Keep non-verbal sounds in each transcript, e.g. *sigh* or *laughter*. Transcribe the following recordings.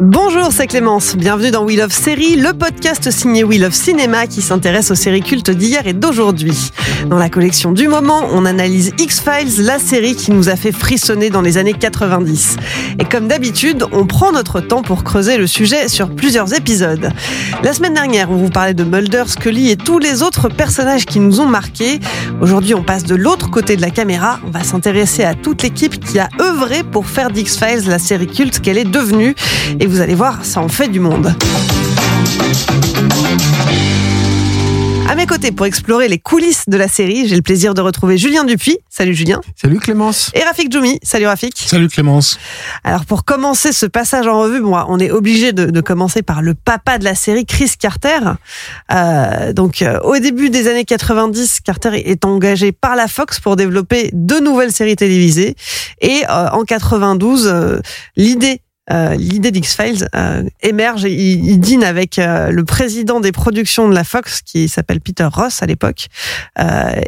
Bonjour, c'est Clémence. Bienvenue dans We Love Série, le podcast signé We Love Cinéma qui s'intéresse aux séries cultes d'hier et d'aujourd'hui. Dans la collection du moment, on analyse X-Files, la série qui nous a fait frissonner dans les années 90. Et comme d'habitude, on prend notre temps pour creuser le sujet sur plusieurs épisodes. La semaine dernière, on vous parlait de Mulder, Scully et tous les autres personnages qui nous ont marqués. Aujourd'hui, on passe de l'autre côté de la caméra. On va s'intéresser à toute l'équipe qui a œuvré pour faire d'X-Files la série culte qu'elle est devenue. Vous allez voir, ça en fait du monde. À mes côtés, pour explorer les coulisses de la série, j'ai le plaisir de retrouver Julien Dupuis. Salut Julien. Salut Clémence. Et Rafik Djoumi. Salut Rafik. Salut Clémence. Alors pour commencer ce passage en revue, bon, on est obligé de, de commencer par le papa de la série, Chris Carter. Euh, donc euh, au début des années 90, Carter est engagé par la Fox pour développer deux nouvelles séries télévisées. Et euh, en 92, euh, l'idée euh, l'idée d'X-Files euh, émerge et il, il dîne avec euh, le président des productions de la Fox qui s'appelle Peter Ross à l'époque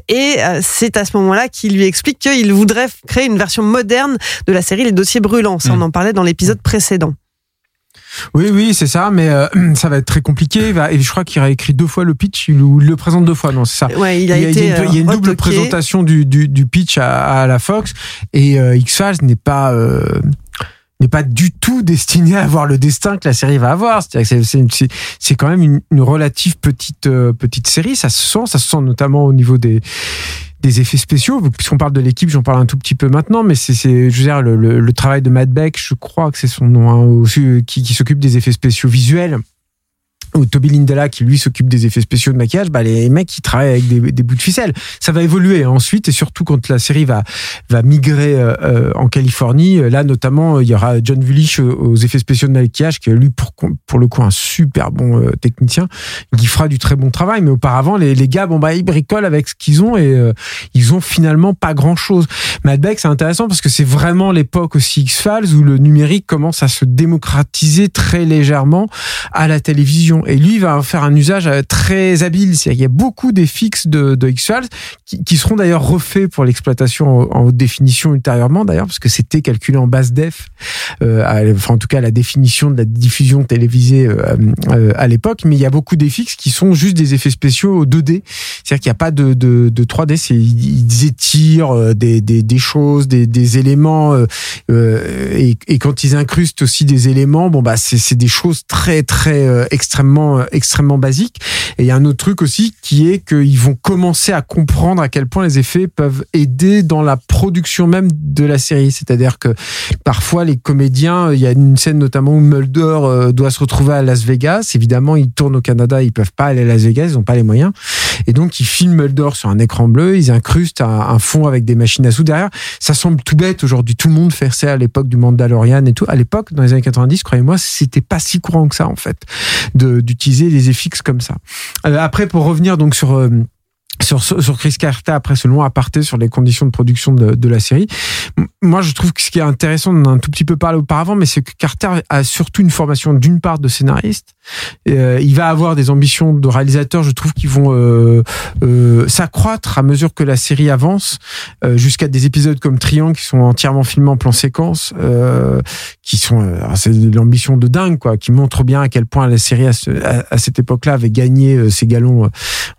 et c'est à ce moment-là qu'il lui explique qu'il voudrait créer une version moderne de la série Les Dossiers Brûlants. Ça, on Mm. en parlait dans l'épisode précédent. Oui, oui, c'est ça, mais euh, *clears throat* ça va être très compliqué. Et je crois qu'il a écrit deux fois le pitch, il il le présente deux fois, non, c'est ça. Ouais, il a il y a, été il y a une, double présentation du, du, du pitch à, à la Fox et euh, X-Files n'est pas euh, n'est pas du tout destiné à avoir le destin que la série va avoir. C'est- quand même une, une relative petite euh, petite série. Ça se sent, ça se sent notamment au niveau des des effets spéciaux. Puisqu'on parle de l'équipe, j'en parle un tout petit peu maintenant, mais c'est, c'est je veux dire, le, le, le travail de Matt Beck, je crois que c'est son nom, hein, aussi, qui, qui s'occupe des effets spéciaux visuels. Ou Toby Lindella qui lui s'occupe des effets spéciaux de maquillage, bah les mecs qui travaillent avec des, bouts de ficelle. Ça va évoluer hein, ensuite et surtout quand la série va va migrer euh, euh, en Californie. euh, Là notamment, euh, il y aura John Vulich aux, effets spéciaux de maquillage qui est lui pour pour le coup un super bon technicien qui fera du très bon travail. Mais auparavant, les, les gars, bon bah ils bricolent avec ce qu'ils ont et euh, ils ont finalement pas grand chose. Matt Beck, c'est intéressant parce que c'est vraiment l'époque aussi X-Files où le numérique commence à se démocratiser très légèrement à la télévision. Et lui il va faire un usage euh, très habile. Qu'il y a beaucoup des fixes de, de X-Files qui, qui seront d'ailleurs refaits pour l'exploitation en, haute définition ultérieurement d'ailleurs parce que c'était calculé en basse def. Euh, enfin en tout cas la définition de la diffusion télévisée euh, euh, à l'époque. Mais il y a beaucoup des fixes qui sont juste des effets spéciaux 2D. C'est-à-dire qu'il n'y a pas de, de, de 3D. C'est ils étirent euh, des, des, des choses, des, des éléments et, et quand ils incrustent aussi des éléments, bon bah c'est des choses très très euh, extrêmement euh, extrêmement basiques. Et il y a un autre truc aussi qui est qu'ils vont commencer à comprendre à quel point les effets peuvent aider dans la production même de la série. C'est-à-dire que parfois les comédiens, il y a une scène notamment où Mulder euh, doit se retrouver à Las Vegas. Évidemment, ils tournent au Canada, ils peuvent pas aller à Las Vegas, ils ont pas les moyens. Et donc ils filment Mulder sur un écran bleu, ils incrustent un, fond avec des machines à sous derrière. Ça semble tout bête aujourd'hui. Tout le monde fait ça à l'époque du Mandalorian et tout. À l'époque, dans les années 90, croyez-moi, c'était pas si courant que ça en fait d'utiliser les FX comme ça. Euh, après, pour revenir donc sur euh, sur, sur Chris Carter, après ce long aparté sur les conditions de production de, la série, moi je trouve que ce qui est intéressant, on en a un tout petit peu parlé auparavant, mais c'est que Carter a surtout une formation d'une part de scénariste, euh, il va avoir des ambitions de réalisateur, je trouve, qui vont euh, euh, s'accroître à mesure que la série avance, jusqu'à des épisodes comme Triangle qui sont entièrement filmés en plan séquence, qui sont, c'est l'ambition de dingue, quoi, qui montre bien à quel point la série à, ce- à- à cette époque-là avait gagné ses galons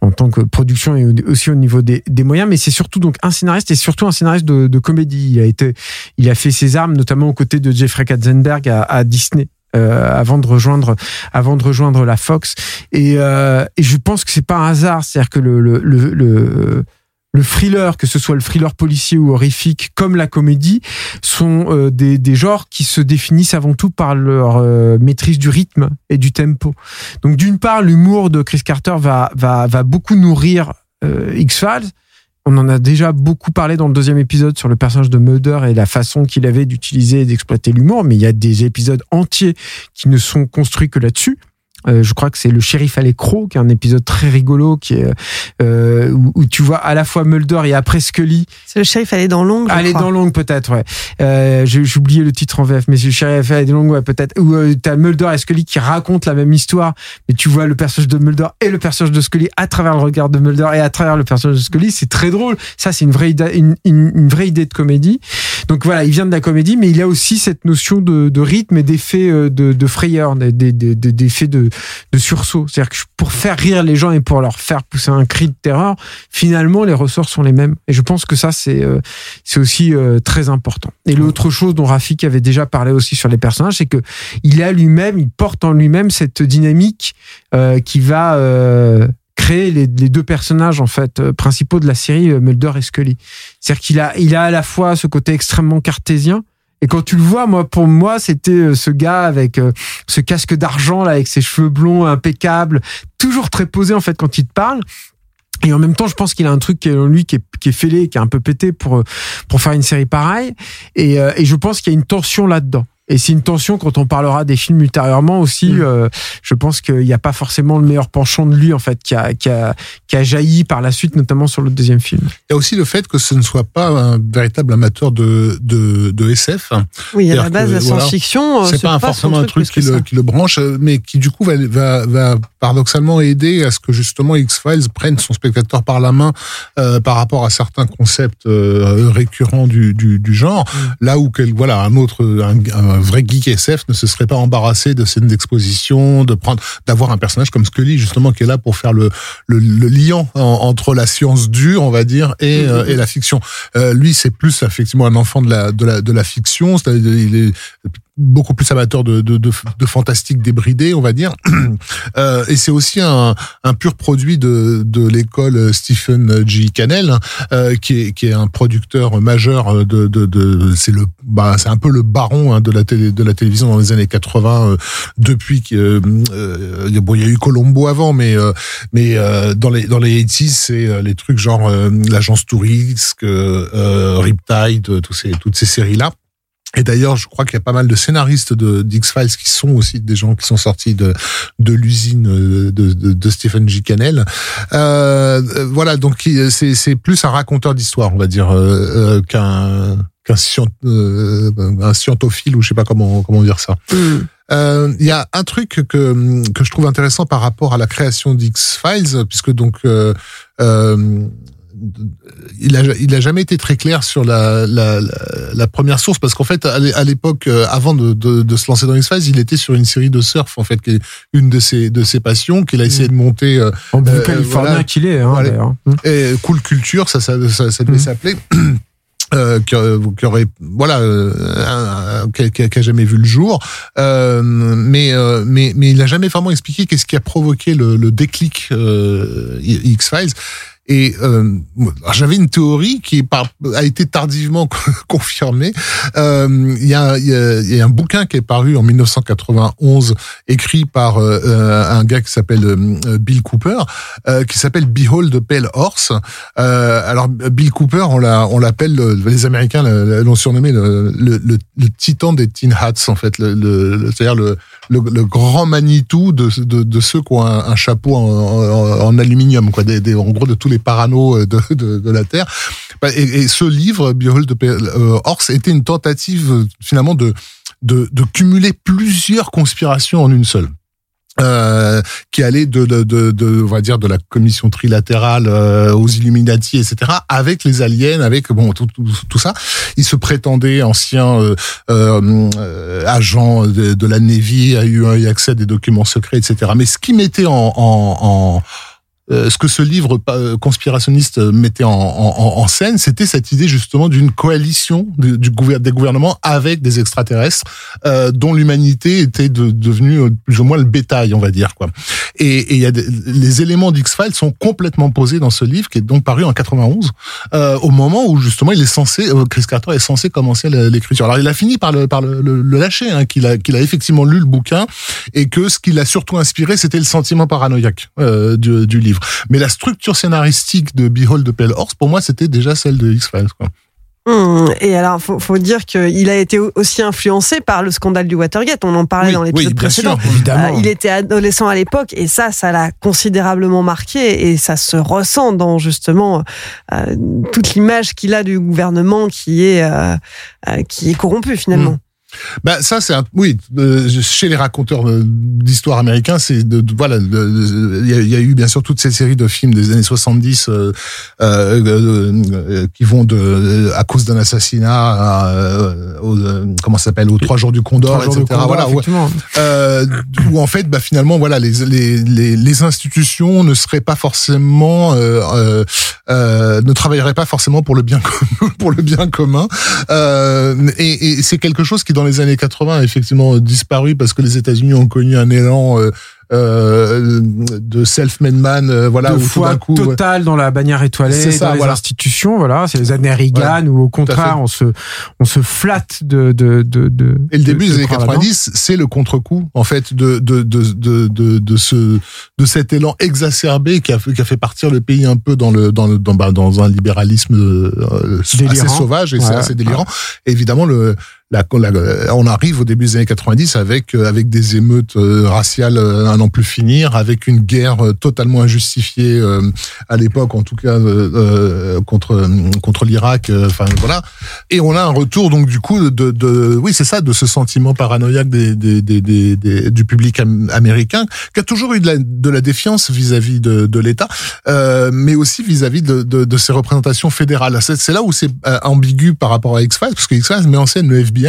en tant que production aussi au niveau des, moyens, mais c'est surtout donc un scénariste et surtout un scénariste de, comédie. Il a été, il a fait ses armes notamment aux côtés de Jeffrey Katzenberg à, Disney. Euh, avant de rejoindre avant de rejoindre la Fox et, euh, et je pense que c'est pas un hasard c'est à dire que le, le, le, le le thriller, que ce soit le thriller policier ou horrifique, comme la comédie, sont euh, des, des genres qui se définissent avant tout par leur maîtrise du rythme et du tempo. Donc d'une part, l'humour de Chris Carter va, va, va beaucoup nourrir X-Files. On en a déjà beaucoup parlé dans le deuxième épisode sur le personnage de Mulder et la façon qu'il avait d'utiliser et d'exploiter l'humour, mais il y a des épisodes entiers qui ne sont construits que là-dessus. Euh, je crois que c'est le shérif à l'écro, qui est un épisode très rigolo, qui est euh, où, où, tu vois à la fois Mulder et après Scully. C'est le shérif aller dans l'ongle. Aller dans l'ongle peut-être, ouais. Euh, J'ai oublié le titre en VF, mais c'est le shérif aller dans l'ongle, ouais, peut-être. Où euh, t'as Mulder et Scully qui racontent la même histoire, mais tu vois le personnage de Mulder et le personnage de Scully à travers le regard de Mulder et à travers le personnage de Scully. C'est très drôle. Ça, c'est une vraie idée, une, une, une, vraie idée de comédie. Donc voilà, il vient de la comédie, mais il y a aussi cette notion de, de rythme et d'effet de, de frayeur, d'effet de, sursaut. C'est-à-dire que pour faire rire les gens et pour leur faire pousser un cri de terreur, finalement, les ressorts sont les mêmes. Et je pense que ça, c'est euh, c'est aussi euh, très important. Et l'autre chose dont Rafik avait déjà parlé aussi sur les personnages, c'est que il a lui-même, il porte en lui-même cette dynamique euh, qui va euh, créer les, deux personnages en fait euh, principaux de la série Mulder et Scully. C'est-à-dire qu'il a il a à la fois ce côté extrêmement cartésien et quand tu le vois, moi, pour moi, c'était ce gars avec euh, ce casque d'argent là, avec ses cheveux blonds impeccables, toujours très posé en fait quand il te parle. Et en même temps, je pense qu'il a un truc qui est en lui qui est, qui est fêlé, qui est un peu pété pour pour faire une série pareille. Et, euh, et je pense qu'il y a une tension là-dedans. Et c'est une tension quand on parlera des films ultérieurement aussi. Mmh. Euh, je pense qu'il n'y a pas forcément le meilleur penchant de lui en fait qui a, qui a, qui a jailli par la suite, notamment sur le deuxième film. Il y a aussi le fait que ce ne soit pas un véritable amateur de, de, de SF. Oui, à la base, que, la science-fiction, voilà, c'est pas, pas forcément un truc qui le, qui le, branche, mais qui du coup va, va, va paradoxalement aider à ce que justement X-Files prenne son spectateur par la main euh, par rapport à certains concepts euh, récurrents du, du, du genre. Mmh. Là où quel, voilà un autre un, un vrai geek SF ne se serait pas embarrassé de scènes d'exposition, de prendre, d'avoir un personnage comme Scully justement qui est là pour faire le le, le liant en, entre la science dure, on va dire, et, mmh. euh, et la fiction. Euh, lui, c'est plus effectivement un enfant de la de la de la fiction. C'est-à-dire, il est beaucoup plus amateur de, de, de, de fantastique débridé, on va dire. *clears throat* Euh, et c'est aussi un, un pur produit de, de l'école Stephen G. Cannell, euh, qui, est, qui est un producteur majeur de, de, de c'est le, bah, c'est un peu le baron hein, de la télé, de la télévision dans les années 80. Euh, depuis que euh, bon, il y a eu Colombo avant, mais mais dans les dans les 80s, c'est les trucs genre l'agence touriste, Riptide, tous ces toutes ces séries là. Et d'ailleurs, je crois qu'il y a pas mal de scénaristes de d'X-Files qui sont aussi des gens qui sont sortis de de l'usine de, de, de, Stephen G. Cannell. Euh, voilà, donc c'est c'est plus un raconteur d'histoire, on va dire, euh, qu'un qu'un scient, euh, un scientophile ou je sais pas comment comment dire ça. Il mm. y a un truc que que je trouve intéressant par rapport à la création d'X-Files, puisque donc euh, il a, il a jamais été très clair sur la, la, la, première source parce qu'en fait à l'époque avant de, de, de, se lancer dans X-Files il était sur une série de surf en fait qui est une de ses de ses passions qu'il a essayé de monter euh, en euh, californien voilà, qu'il est hein, voilà. et cool culture ça ça ça, ça devait mmh. s'appeler *clears throat* Euh, qui, qui, aurait voilà euh, qui, qui, a jamais vu le jour. Euh, mais mais mais il a jamais vraiment expliqué qu'est-ce qui a provoqué le, le déclic X Files et euh, j'avais une théorie qui a été tardivement *laughs* confirmée. Euh, il y, a, y, a, y, a, un bouquin qui est paru en 1991, écrit par euh, un gars qui s'appelle euh, Bill Cooper, euh, qui s'appelle Behold the Pale Horse. Euh, alors Bill Cooper, on l'a, on l'appelle les Américains l'ont surnommé le, titan des tin hats en fait, c'est-à-dire le, le, grand Manitou de, de, de, ceux qui ont un, chapeau en, en, en, aluminium, quoi, des, des, en gros de tous les parano de, de, de la Terre. Et, et, ce livre, Behold the euh, Horse, était une tentative finalement de, de, de cumuler plusieurs conspirations en une seule. Euh, qui allait de, de, de, de, on va dire de la commission trilatérale euh, aux Illuminati, etc. Avec les aliens, avec bon tout, tout, tout ça. Il se prétendait ancien euh, euh, agent de, de, la Navy, a eu, accès à des documents secrets, etc. Mais ce qui mettait en, en, en ce que ce livre euh, conspirationniste mettait en, en, en scène, c'était cette idée justement d'une coalition du, du des gouvernements avec des extraterrestres, euh, dont l'humanité était de, devenue plus ou moins le bétail, on va dire quoi. Et, il y a les éléments d'X-Files sont complètement posés dans ce livre qui est donc paru en 91, euh, au moment où justement il est censé, Chris Carter est censé commencer l'écriture. Alors il a fini par le, par le, le, lâcher, hein, qu'il a, qu'il a effectivement lu le bouquin et que ce qui l'a surtout inspiré, c'était le sentiment paranoïaque euh, du, du, livre. Mais la structure scénaristique de Behold de Pale Horse, pour moi, c'était déjà celle de X-Files. Mmh. Et alors, faut, faut dire qu'il a été aussi influencé par le scandale du Watergate. On en parlait dans l'épisode précédent. évidemment. Euh, il était adolescent à l'époque et ça, ça l'a considérablement marqué et ça se ressent dans justement euh, toute l'image qu'il a du gouvernement qui est euh, euh qui est corrompu finalement. Mmh. Bah ça c'est un oui euh, chez les raconteurs d'histoire américains c'est de, voilà il y, y, a eu bien sûr toutes ces séries de films des années 70 euh, euh, euh, qui vont de à cause d'un assassinat au, comment s'appelle aux trois jours du Condor etc Condor, voilà où en fait bah finalement voilà les, les les, les institutions ne seraient pas forcément ne travailleraient pas forcément pour le bien *laughs* pour le bien commun. Et, et c'est quelque chose qui dans les années 80 a effectivement disparu parce que les États-Unis ont connu un élan euh, euh, de self-made man, euh, voilà, de foi coup, total dans la bannière étoilée, ça, dans les institutions, voilà, c'est les années Reagan où au contraire on se on se flatte de de de, de et le début des années 90, c'est le contre-coup en fait de de de de de, de ce de cet élan exacerbé qui a fait qui a fait partir le pays un peu dans le dans le dans, bah, dans un libéralisme euh, assez sauvage et c'est assez délirant. Et évidemment le on arrive au début des années 90 avec euh, avec des émeutes euh, raciales euh, à n'en plus finir, avec une guerre totalement injustifiée à l'époque, en tout cas contre contre l'Irak. Enfin voilà. Et on a un retour donc du coup de, de oui c'est ça de ce sentiment paranoïaque des, des, des, du public américain qui a toujours eu de la, de la défiance vis-à-vis de, de l'État, mais aussi vis-à-vis de, de, de, ses représentations fédérales. C'est là où c'est ambigu par rapport à X-Files, parce que X-Files met en scène le FBI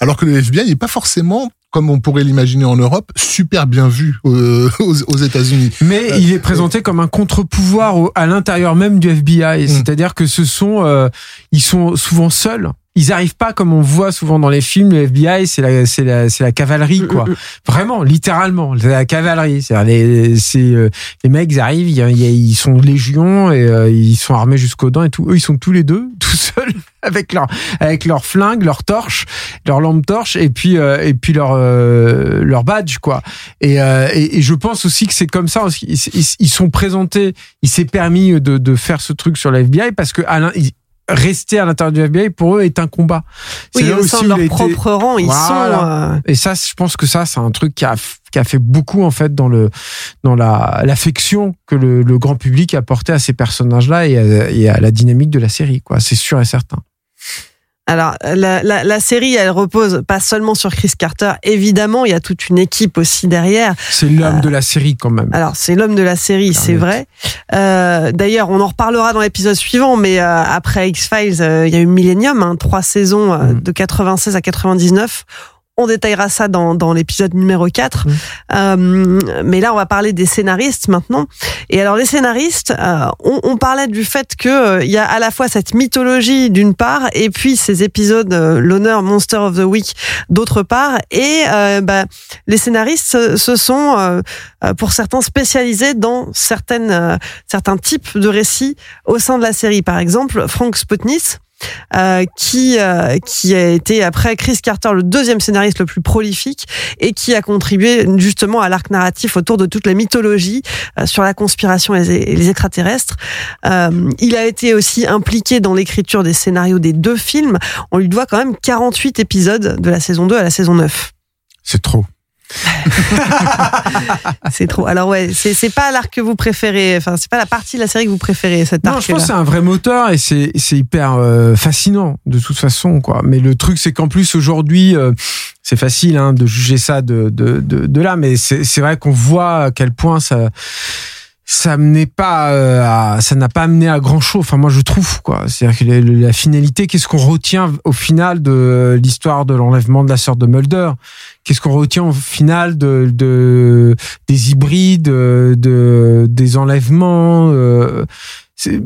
alors que le FBI n'est pas forcément comme on pourrait l'imaginer en Europe, super bien vu euh, *laughs* aux, États-Unis. Mais euh, il est présenté comme un contre-pouvoir à l'intérieur même du FBI, mm. c'est-à-dire que ce sont, euh, ils sont souvent seuls ils arrivent pas comme on voit souvent dans les films. Le FBI, c'est la, c'est la, c'est la cavalerie, quoi. Mm, mm, mm. Vraiment, littéralement, c'est la cavalerie. C'est les, c'est euh, les mecs, ils arrivent, ils, sont légions et euh, ils sont armés jusqu'aux dents et tout. Eux, ils sont tous les deux, *laughs* tout seuls, avec leur, avec leur flingue, leur torche, leur lampe torche et puis, euh, et puis leur, leur badge, quoi. Et, et, et, je pense aussi que c'est comme ça. Ils, ils, sont présentés. Il s'est permis de, de faire ce truc sur la FBI parce que Alain, rester à l'intérieur du FBI pour eux est un combat. Oui, au sein de leur propre rang, ils sont. Euh, et ça, je pense que ça, c'est un truc qui a qui a fait beaucoup en fait dans le dans la l'affection que le, le, grand public a porté à ces personnages-là et, et à la dynamique de la série. Quoi, c'est sûr et certain. Alors, la, la, la, série, elle repose pas seulement sur Chris Carter. Évidemment, il y a toute une équipe aussi derrière. C'est l'homme euh, de la série quand même. Alors, c'est l'homme de la série, c'est vrai. Euh, D'ailleurs, on en reparlera dans l'épisode suivant, mais euh, après X-Files, euh, il y a eu Millennium, hein, trois saisons mm. de 96 à 99 on détaillera ça dans, dans l'épisode numéro 4. Mmh. Euh, mais là, on va parler des scénaristes maintenant. Et alors, les scénaristes, euh, on, on, parlait du fait que euh, il y a à la fois cette mythologie d'une part, et puis ces épisodes, euh, l'honneur Monster of the Week d'autre part. Et bah, les scénaristes se sont, pour certains, spécialisés dans certaines, certains types de récits au sein de la série. Par exemple, Frank Sputnik, euh, qui euh, qui a été après Chris Carter le deuxième scénariste le plus prolifique et qui a contribué justement à l'arc narratif autour de toute la mythologie euh, sur la conspiration et les, extraterrestres. il a été aussi impliqué dans l'écriture des scénarios des deux films. On lui doit quand même 48 épisodes de la saison 2 à la saison 9. C'est trop. *laughs* c'est trop. Alors ouais, c'est pas l'arc que vous préférez. Enfin, c'est pas la partie de la série que vous préférez. Cette non, je pense c'est un vrai moteur et c'est hyper euh, fascinant de toute façon quoi. Mais le truc c'est qu'en plus aujourd'hui, euh, c'est facile hein, de juger ça de de, de, de là, mais c'est vrai qu'on voit à quel point ça ça menait pas euh, à, ça n'a pas amené à grand chose. Enfin moi je trouve quoi. C'est-à-dire que la, finalité qu'est-ce qu'on retient au final de l'histoire de l'enlèvement de la sœur de Mulder? Qu'est-ce qu'on retient au final de, de des hybrides de des enlèvements euh, c'était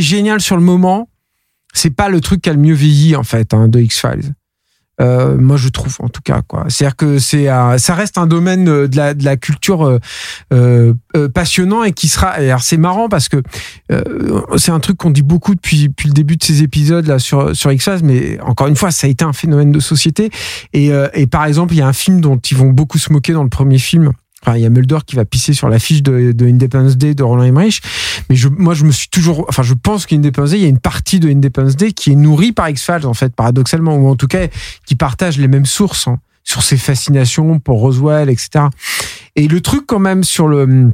génial sur le moment. C'est pas le truc qui a le mieux vieilli en fait hein, de X Files euh, moi je trouve en tout cas quoi. C'est à dire que c'est ça reste un domaine euh, de la, de la culture euh, euh, euh, passionnant et qui sera et alors c'est marrant parce que euh, c'est un truc qu'on dit beaucoup depuis depuis le début de ces épisodes là sur sur X-Files mais encore une fois ça a été un phénomène de société. Et et par exemple il y a un film dont ils vont beaucoup se moquer dans le premier film Enfin, il y a Mulder qui va pisser sur l'affiche de, de Independence Day de Roland Emmerich. Mais je, moi, je me suis toujours, enfin, je pense qu'Independence Day, il y a une partie de Independence Day qui est nourrie par X-Files, en fait, paradoxalement, ou en tout cas, qui partage les mêmes sources hein, sur ses fascinations pour Roswell, etc. Et le truc, quand même, sur le,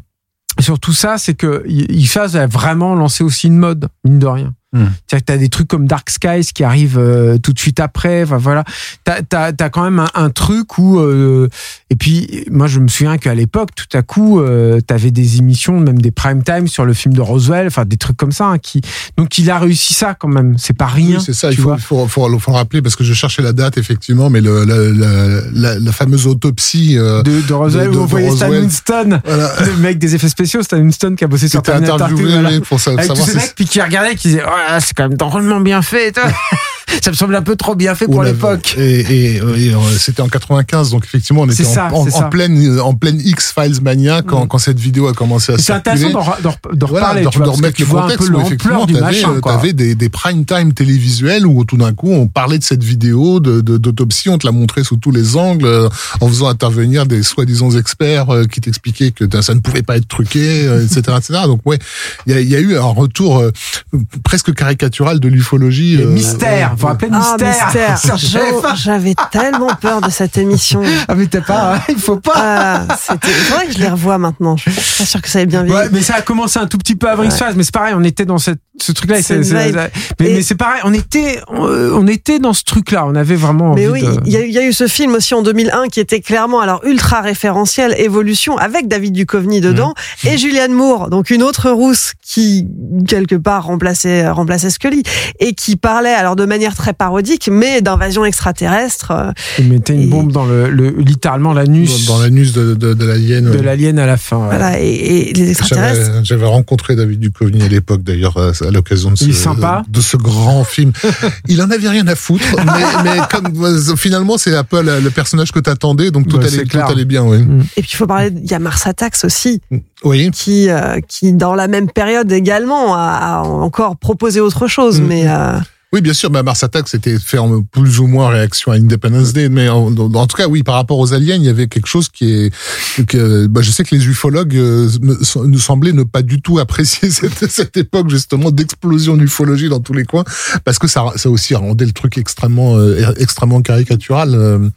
sur tout ça, c'est que X-Files a vraiment lancé aussi une mode, mine de rien. C'est-à-dire que t'as des trucs comme Dark Skies qui arrivent euh, tout de suite après. Enfin voilà, t'as t'as t'as quand même un, un truc où euh, et puis moi je me souviens qu'à l'époque tout à coup euh, t'avais des émissions même des prime time sur le film de Roswell, enfin des trucs comme ça hein, qui donc il a réussi ça quand même. C'est pas rien. Oui, c'est ça, tu il faut, vois. il faut, faut, faut le rappeler parce que je cherchais la date effectivement, mais le, la, la, la, la fameuse autopsie euh, De, de Roswell de- où on de voyait Stan. Winston, Voilà. le mec des effets spéciaux, Stan Winston qui a bossé sur Terminator interviewé 2, voilà. oui, pour sa- Avec tous savoir ces si mecs puis qui regardaient qui disaient oh, c'est quand même drôlement bien fait. *laughs* ça me semble un peu trop bien fait pour l'époque Et, et, et, euh, c'était en 95, donc effectivement, on était ça, en, en, c'est ça. en pleine, en pleine X-Files mania quand, Mm. quand cette vidéo a commencé à c'est intéressant d'en re- d'en re- d'en Voilà, reparler de, de remettre le contexte où effectivement t'avais, euh, t'avais des, des prime time télévisuels où tout d'un coup on parlait de cette vidéo de, de- d'autopsie, on te la montrait sous tous les angles euh, en faisant intervenir des soi-disant experts euh, qui t'expliquaient que ça ne pouvait pas être truqué, euh, etc., etc. Donc ouais, il y y a eu un retour euh, presque caricatural de l'ufologie. Euh, mystères, euh, faut appeler Ah, mystère. mystère. Sur Jo- TF1. J'avais tellement peur de cette émission. *laughs* Ah mais t'as pas, hein, il faut pas. Ah, c'était. Faudrait que je les revoie maintenant. Je suis pas sûre que ça ait bien vieilli. Ouais, mais ça a commencé un tout petit peu avant X-Files, mais c'est pareil, on était dans cette, ce truc-là. Mais, Et- mais c'est pareil, on était, on, on était dans ce truc-là. On avait vraiment envie Mais oui, de. il y, a eu- il y a eu ce film aussi en 2001 qui était clairement alors ultra référentiel, évolution avec David Duchovny dedans Mmh. et Julianne Moore, donc une autre rousse qui quelque part remplaçait remplaçait Scully et qui parlait alors de manière très parodique mais d'invasion extraterrestre. euh, Il mettait une Et- bombe dans le, le littéralement l'anus dans, l'anus de, de, de l'alien. de l'alien à la fin. ouais. Voilà et, et les extraterrestres. J'avais, j'avais rencontré David Duchovny à l'époque, d'ailleurs, à l'occasion de ce, Il est sympa de ce grand film. Il en avait rien à foutre, *laughs* mais, mais comme euh, finalement c'est un peu le, le personnage que t'attendais, donc tout, allait, tout bien. Oui. Et puis il faut parler, il y a Mars Attacks aussi oui. qui euh, qui dans la même période également a, a encore proposé autre chose, Mhm. mais euh, Oui, bien sûr, bah, Mars Attack, c'était fait en plus ou moins réaction à Independence Day, mais en, tout cas, oui, par rapport aux aliens, il y avait quelque chose qui est, bah, je sais que les ufologues euh, nous semblaient ne pas du tout apprécier *laughs* cette, époque justement d'explosion d'ufologie dans tous les coins, parce que ça, ça aussi rendait le truc extrêmement, euh, extrêmement caricatural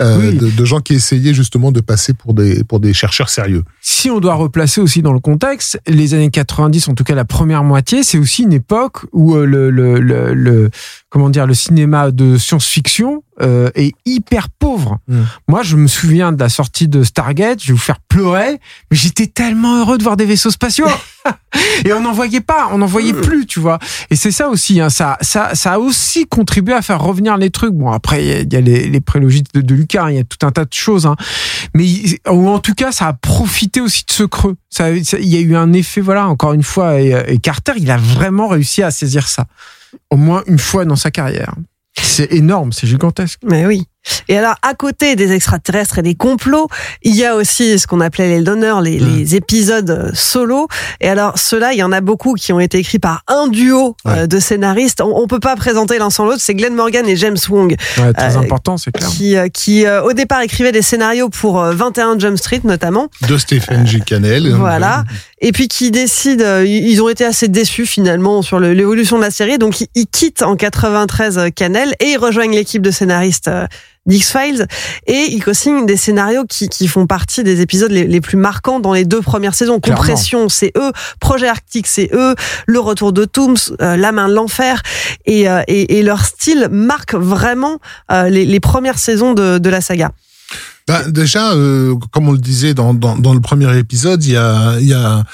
euh, Oui. de, de gens qui essayaient justement de passer pour des, pour des chercheurs sérieux. Si on doit replacer aussi dans le contexte, les années 90, en tout cas la première moitié, c'est aussi une époque où euh, le, le, le, le- comment dire le cinéma de science-fiction euh, est hyper pauvre. Mm. Moi, je me souviens de la sortie de Stargate, je vais vous faire pleurer, mais j'étais tellement heureux de voir des vaisseaux spatiaux. *laughs* Et on n'en voyait pas, on n'en voyait plus, tu vois. Et c'est ça aussi, hein, ça, ça, ça a aussi contribué à faire revenir les trucs. Bon, après, il y a- il y a les, les prélogies de, Lucas, hein, il y a tout un tas de choses, hein. mais ou en tout cas, ça a profité aussi de ce creux. Ça, ça- il y a eu un effet, voilà, encore une fois, et Carter, il a vraiment réussi à saisir ça, au moins une fois dans sa carrière. C'est énorme, c'est gigantesque. Mais oui. Et alors, à côté des extraterrestres et des complots, il y a aussi ce qu'on appelait les donneurs, les, Mm. les épisodes euh, solo. Et alors, ceux-là, il y en a beaucoup qui ont été écrits par un duo euh, Ouais. de scénaristes. On, on peut pas présenter l'un sans l'autre. C'est Glenn Morgan et James Wong Ouais, très Euh, important, c'est clair. qui, euh, qui euh, au départ écrivaient des scénarios pour euh, 21 Jump Street notamment. De Stephen J. Cannell. Voilà. Et puis qui décident, ils ont été assez déçus finalement sur l'évolution de la série, donc ils, quittent en 93 euh, Canal et ils rejoignent l'équipe de scénaristes d'X-Files et ils co-signent des scénarios qui, qui font partie des épisodes les, les plus marquants dans les deux premières saisons. Clairement. Compression, c'est eux. Projet Arctique, c'est eux. Le retour de Tooms, euh, La main de l'enfer. Et, euh, et, et leur style marque vraiment euh, les, les premières saisons de, de la saga. Ben, déjà, euh, comme on le disait dans, dans, dans le premier épisode, il y a, il y a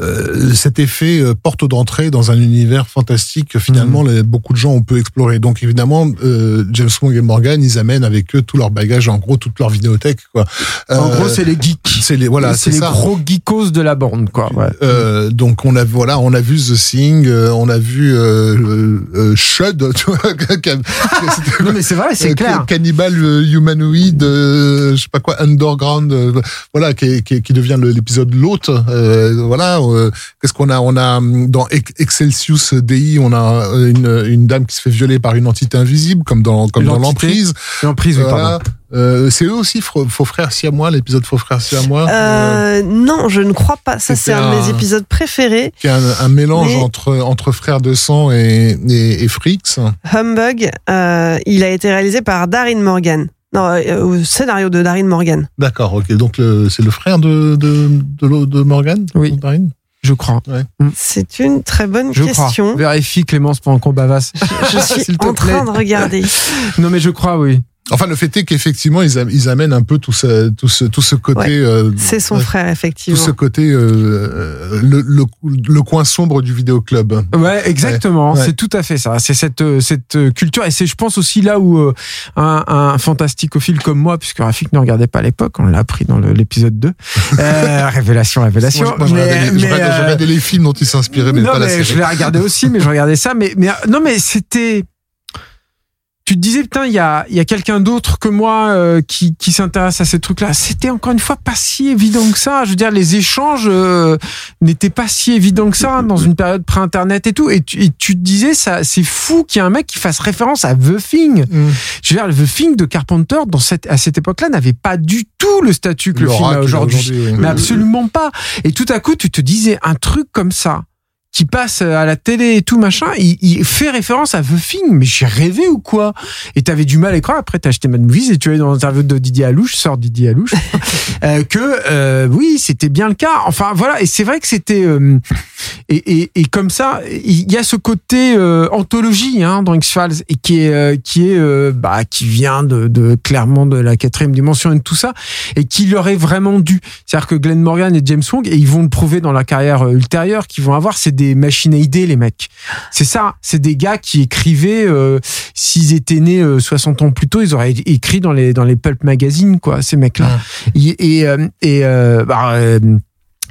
euh, cet effet euh, porte d'entrée dans un univers fantastique que finalement les- beaucoup de gens ont pu explorer. Donc évidemment, euh, James Wong et Morgan, ils amènent avec eux tout leur bagage, en gros toute leur vidéothèque. Quoi. En Euh, gros, c'est les geeks. c'est les voilà, c'est les ça. gros geekos de la bande, quoi. Ouais. Euh, donc on a voilà, on a vu The Thing, euh, on a vu euh, Shud, *laughs* tu vois, Non, mais c'est vrai, c'est clair. Cannibal humanoïde, je sais pas quoi, underground, voilà, qui, qui, qui devient l'épisode l'hôte. euh, euh, qu'est-ce qu'on a? On a hum, dans Ex- Excelsius DI, on a euh, une, une dame qui se fait violer par une entité invisible, comme dans comme dans l'emprise. L'emprise, oui, Voilà. pardon. Euh, c'est eux aussi, Faux Frères Siamois, l'épisode Faux Frères Siamois. Euh, non, je ne crois pas. Ça, c'est un de mes épisodes préférés. qui est un, un mélange Mais- entre entre frères de sang et et, et Fricks. Humbug, euh, il a été réalisé par Darin Morgan. Non, euh, au scénario de Darin Morgan. D'accord, ok. Donc c'est le frère de de de, Morgan. Oui. Darren Je crois. C'est une très bonne Je question. crois. Vérifie Clémence pendant qu'on bavasse. Je *laughs* suis en train de regarder. Non, mais je crois, oui. Enfin, le fait est qu'effectivement, ils, am- ils amènent un peu tout ce, tout ce, tout ce côté. Ouais, euh, C'est son euh, frère, Tout effectivement. ce côté, euh, le, le, le coin sombre du vidéoclub. Ouais, exactement. Ouais. C'est tout à fait ça. C'est cette euh, cette euh, culture et c'est, je pense aussi là où euh, un, un fantasticophile comme moi, puisque Rafik ne regardait pas à l'époque, on l'a appris dans l'épisode 2. *laughs* Euh, révélation, révélation. Moi, je- moi, regardais les- je regardais- euh, regardais les films dont ils s'inspiraient, mais non, pas la mais série. je l'ai regardé aussi, mais je regardais ça. Mais, mais non, mais c'était. Tu te disais, putain, il y a, il y a quelqu'un d'autre que moi euh, qui, qui s'intéresse à ces trucs-là. C'était encore une fois pas si évident que ça. Je veux dire, les échanges euh, n'étaient pas si évidents que ça dans une période pré-internet et tout. Et tu, et tu te disais, ça, c'est fou qu'il y ait un mec qui fasse référence à The Thing. Mm. Je veux dire, The Thing de Carpenter, dans cette, à cette époque-là, n'avait pas du tout le statut que le L'aura film a aujourd'hui. oui. Mais absolument pas. Et tout à coup, tu te disais un truc comme ça qui passe à la télé et tout machin, il, fait référence à The Thing, mais j'ai rêvé ou quoi? Et t'avais du mal à croire. Après, t'as acheté Mad Movies et tu es dans l'interview de Didier Alouche, sort Didier Alouche, *laughs* euh, que euh, oui, c'était bien le cas. Enfin voilà, et c'est vrai que c'était euh, et, et, et comme ça, il y a ce côté anthologie hein, dans X Files et qui est qui est bah qui vient de, de clairement de la quatrième dimension et de tout ça et qui leur est vraiment dû. C'est-à-dire que Glenn Morgan et James Wong et ils vont le prouver dans la carrière ultérieure qu'ils vont avoir, c'est des machines à idées les mecs. C'est ça, c'est des gars qui écrivaient euh, s'ils étaient nés euh, 60 ans plus tôt, ils auraient écrit dans les dans les pulp magazines quoi, ces mecs-là. Et et, euh, et euh, bah, euh,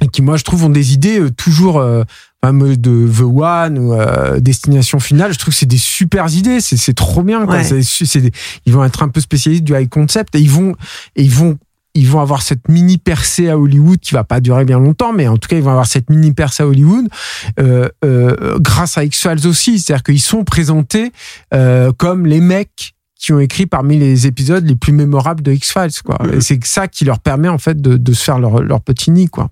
et qui moi je trouve ont des idées euh, toujours euh, fameux de The One ou euh, Destination Finale je trouve que c'est des super idées c'est c'est trop bien quoi Ouais. C'est- c'est des- ils vont être un peu spécialistes du high concept et ils vont et ils vont ils vont avoir cette mini percée à Hollywood qui va pas durer bien longtemps, mais en tout cas ils vont avoir cette mini percée à Hollywood euh, euh, grâce à X-Files aussi, c'est-à-dire qu'ils sont présentés euh, comme les mecs qui ont écrit parmi les épisodes les plus mémorables de X-Files quoi. Et c'est ça qui leur permet en fait de, de se faire leur, leur petit nid quoi.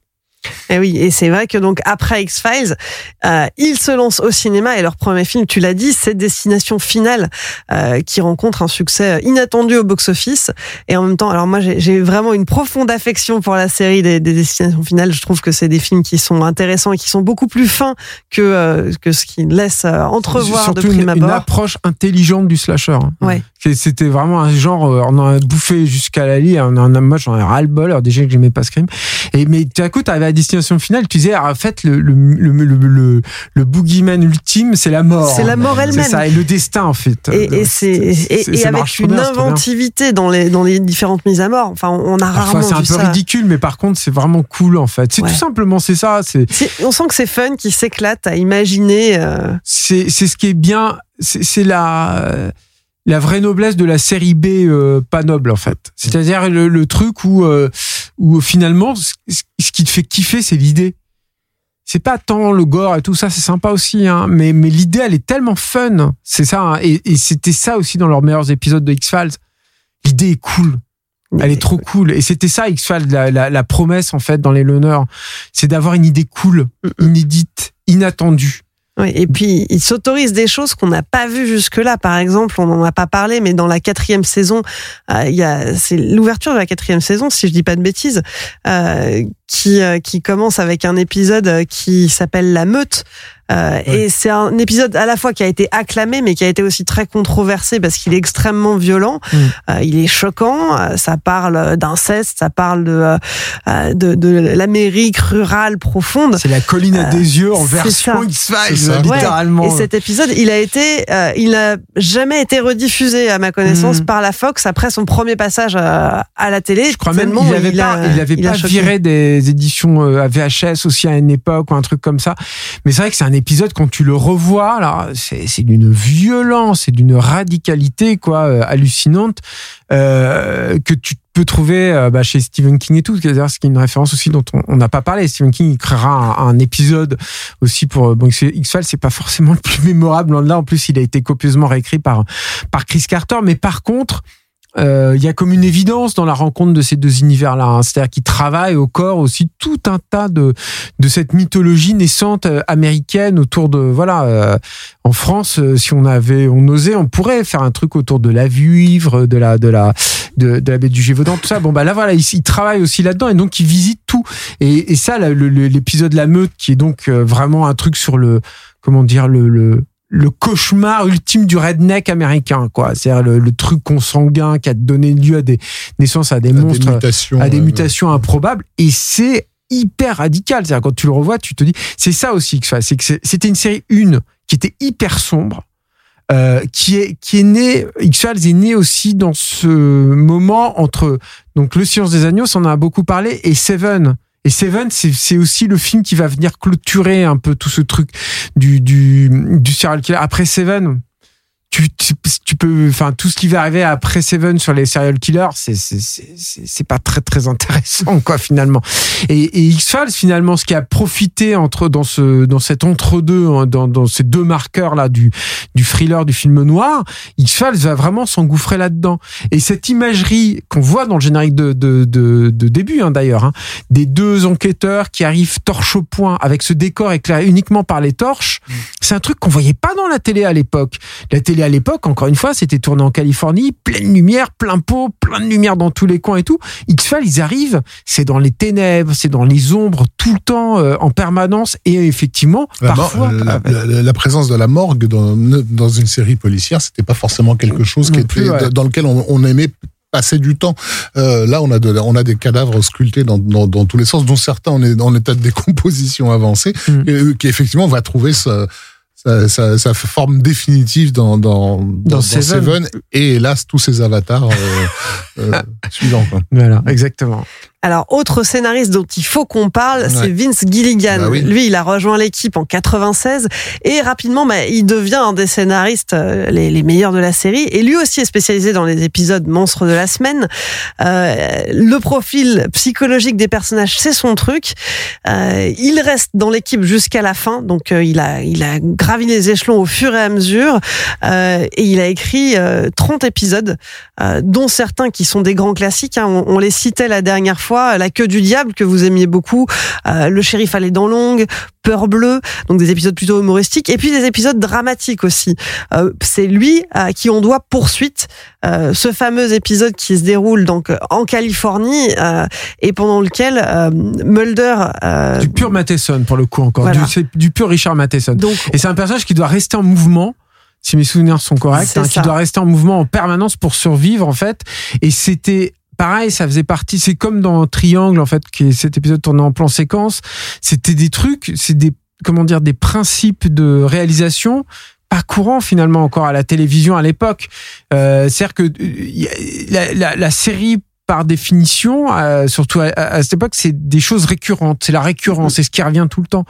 Et oui, et c'est vrai que donc après X-Files, euh, ils se lancent au cinéma et leur premier film, tu l'as dit, c'est Destination Finale, euh, qui rencontre un succès inattendu au box-office. Et en même temps, alors moi j'ai vraiment une profonde affection pour la série des, des Destinations Finales. Je trouve que c'est des films qui sont intéressants et qui sont beaucoup plus fins que euh, que ce qu'ils laissent entrevoir Surtout de prime une, abord. une approche intelligente du slasher. hein. Ouais. C'était vraiment un genre, on en a bouffé jusqu'à la lie, on en a, moi j'en ai ras-le-bol, alors déjà que j'aimais pas Scream. Et, mais tout à coup, à destination finale, tu disais, ah, en fait, le, le, le, le, boogeyman ultime, c'est la mort. C'est la mort C'est elle-même. ça, et le destin, en fait. Et, et c'est c'est- ça avec une c'est inventivité dans les dans les différentes mises à mort. Enfin, on a rarement c'est un vu peu ridicule, mais par contre, c'est vraiment cool, en fait. C'est tout simplement, c'est ça. C'est, C'est- On sent que c'est fun, qui s'éclate à imaginer. euh, c'est c'est ce qui est bien c'est c'est la la vraie noblesse de la série B euh, pas noble en fait c'est-à-dire le, le truc où euh, où finalement ce, qui te fait kiffer c'est l'idée. C'est pas tant le gore et tout ça c'est sympa aussi hein, mais mais l'idée elle est tellement fun. C'est ça hein, et, et c'était ça aussi dans leurs meilleurs épisodes de X Files l'idée est cool. Elle est trop cool. Et c'était ça, X-Files, la, la, la promesse, en fait, dans les Loners. C'est d'avoir une idée cool, inédite, inattendue. Oui, et puis, il s'autorise des choses qu'on n'a pas vues jusque-là. Par exemple, on n'en a pas parlé, mais dans la quatrième saison, euh, il a, c'est l'ouverture de la quatrième saison, si je dis pas de bêtises, euh, euh, qui commence avec un épisode qui s'appelle La Meute, Euh, Et c'est un épisode à la fois qui a été acclamé, mais qui a été aussi très controversé parce qu'il est extrêmement violent. Mm. Euh, il est choquant. euh, Ça parle d'inceste, ça parle de, euh, de, de l'Amérique rurale profonde. C'est la colline à des yeux en version. X-Files, littéralement. Et cet épisode, il a été, euh, il n'a jamais été rediffusé à ma connaissance Mm. par la Fox après son premier passage à, à la télé. Je crois même qu'il avait il pas, a- il avait il pas viré des éditions à VHS aussi à une époque ou un truc comme ça. Mais c'est vrai que c'est un épisode quand tu le revois, là, c'est d'une violence et d'une radicalité quoi euh, hallucinante euh, que tu peux trouver euh, bah, chez Stephen King et tout. C'est-à-dire ce qui est une référence aussi dont on n'a pas parlé. Stephen King il créera un, épisode aussi pour euh, bon X-Files, c'est pas forcément le plus *laughs* mémorable. Là, en plus, il a été copieusement réécrit par par Chris Carter. Mais par contre, euh, il y a comme une évidence dans la rencontre de ces deux univers-là. hein. C'est-à-dire qu'ils travaillent au corps aussi tout un tas de de cette mythologie naissante euh, américaine autour de voilà. euh, en France, euh, si on avait, on osait, on pourrait faire un truc autour de la vivre, de la de la de, la baie du Gévaudan, tout ça. Bon bah là voilà, ils, ils travaillent aussi là-dedans et donc ils visitent tout. Et, et ça, l'épisode La Meute, qui est donc vraiment un truc sur le comment dire le, le le cauchemar ultime du redneck américain, quoi. C'est-à-dire le, le truc consanguin qui a donné lieu à des naissances à des À monstres, des mutations. à des mutations improbables. Et c'est hyper radical. C'est-à-dire quand tu le revois, tu te dis, c'est ça aussi que c'est que c'était une série une qui était hyper sombre. Euh, qui est qui est né X-Files est né aussi dans ce moment entre donc le Silence des agneaux, on en a beaucoup parlé et Seven et Seven, c'est aussi le film qui va venir clôturer un peu tout ce truc du du du serial killer. Après Seven, tu, tu, tu peux, enfin, tout ce qui va arriver après Seven sur les serial killers, c'est c'est pas très très intéressant quoi finalement. Et, et X-Files finalement, ce qui a profité entre dans ce dans cet entre deux, dans dans ces deux marqueurs là du du thriller du film noir, X-Files va vraiment s'engouffrer là-dedans. Et cette imagerie qu'on voit dans le générique de de de, de début hein, d'ailleurs, hein, des deux enquêteurs qui arrivent torche au point avec ce décor éclairé uniquement par les torches, c'est un truc qu'on voyait pas dans la télé à l'époque. La télé à l'époque, encore une fois, c'était tourné en Californie, pleine lumière, plein pot, plein de lumière dans tous les coins et tout. X-Files, ils arrivent, c'est dans les ténèbres, c'est dans les ombres tout le temps, euh, en permanence, et effectivement, La, parfois. la, ah, la- présence de la morgue dans, dans une série policière, c'était pas forcément quelque chose qui Non plus, était, ouais. dans lequel on, on aimait passer du temps. Euh, là, on a, de, on a des cadavres sculptés dans, dans, dans tous les sens, dont certains en, est, en état de décomposition avancée, Mm. et, euh, qui effectivement va trouver sa, sa, sa- sa forme définitive dans, dans, dans, dans Seven. Seven. et hélas tous ces avatars euh, *laughs* euh, suivants. Quoi. Voilà, exactement. Alors, autre scénariste dont il faut qu'on parle, c'est. Vince Gilligan. Bah oui. Lui, il a rejoint l'équipe en 96 et rapidement, bah, il devient un des scénaristes euh, les, les meilleurs de la série. Et lui aussi est spécialisé dans les épisodes monstres de la semaine. Euh, le profil psychologique des personnages, c'est son truc. Euh, il reste dans l'équipe jusqu'à la fin, donc euh, il a il a gravi les échelons au fur et à mesure euh, et il a écrit euh, 30 épisodes, euh, dont certains qui sont des grands classiques. hein. On, on les citait la dernière fois, La queue du diable que vous aimiez beaucoup, euh, Le shérif allait dans longue, Peur bleue, donc des épisodes plutôt humoristiques, et puis des épisodes dramatiques aussi. Euh, c'est lui à qui on doit poursuite euh, ce fameux épisode qui se déroule donc en Californie euh, et pendant lequel euh, Mulder euh, Du pur Matheson, pour le coup, encore. Voilà. Du, pur Richard Matheson. donc Et c'est un personnage qui doit rester en mouvement, si mes souvenirs sont corrects, hein, qui doit rester en mouvement en permanence pour survivre, en fait. Et c'était pareil, ça faisait partie, c'est comme dans Triangle, en fait, qui est cet épisode tourné en plan séquence. C'était des trucs, c'est des, comment dire, des principes de réalisation pas courant finalement encore à la télévision à l'époque. Euh, C'est-à-dire que euh, la, la, la série par définition, euh, surtout à, à cette époque, c'est des choses récurrentes. C'est la récurrence, c'est ce qui revient tout le temps.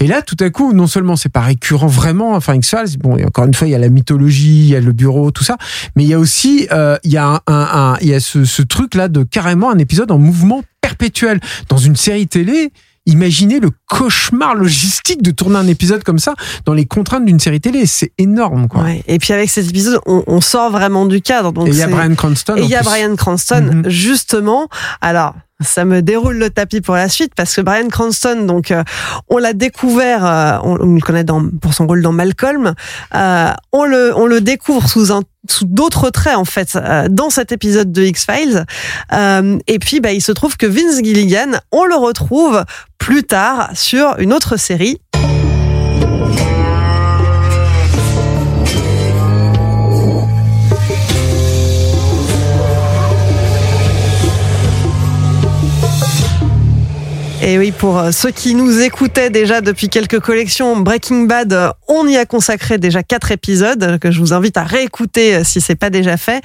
Et là, tout à coup, non seulement c'est pas récurrent vraiment, enfin X-Files, bon, et encore une fois, il y a la mythologie, il y a le bureau, tout ça, mais il y a aussi, euh, il y a un, un- un- il y a ce, ce truc là de carrément un épisode en mouvement perpétuel dans une série télé. Imaginez le cauchemar logistique de tourner un épisode comme ça dans les contraintes d'une série télé, c'est énorme quoi. ouais. et puis avec cet épisode, on, on sort vraiment du cadre. Donc Et il y a Brian Cranston. Et il y a. Brian Cranston, Mhm. justement. Alors, ça me déroule le tapis pour la suite parce que Brian Cranston, donc, euh, on l'a découvert, euh, on, le connaît pour son rôle dans Malcolm. Euh, on le, découvre sous sous d'autres traits en fait dans cet épisode de X Files et puis bah, il se trouve que Vince Gilligan on le retrouve plus tard sur une autre série Et oui, pour euh, ceux qui nous écoutaient déjà depuis quelques collections, Breaking Bad, euh, on y a consacré déjà quatre épisodes euh, que je vous invite à réécouter si c'est pas déjà fait.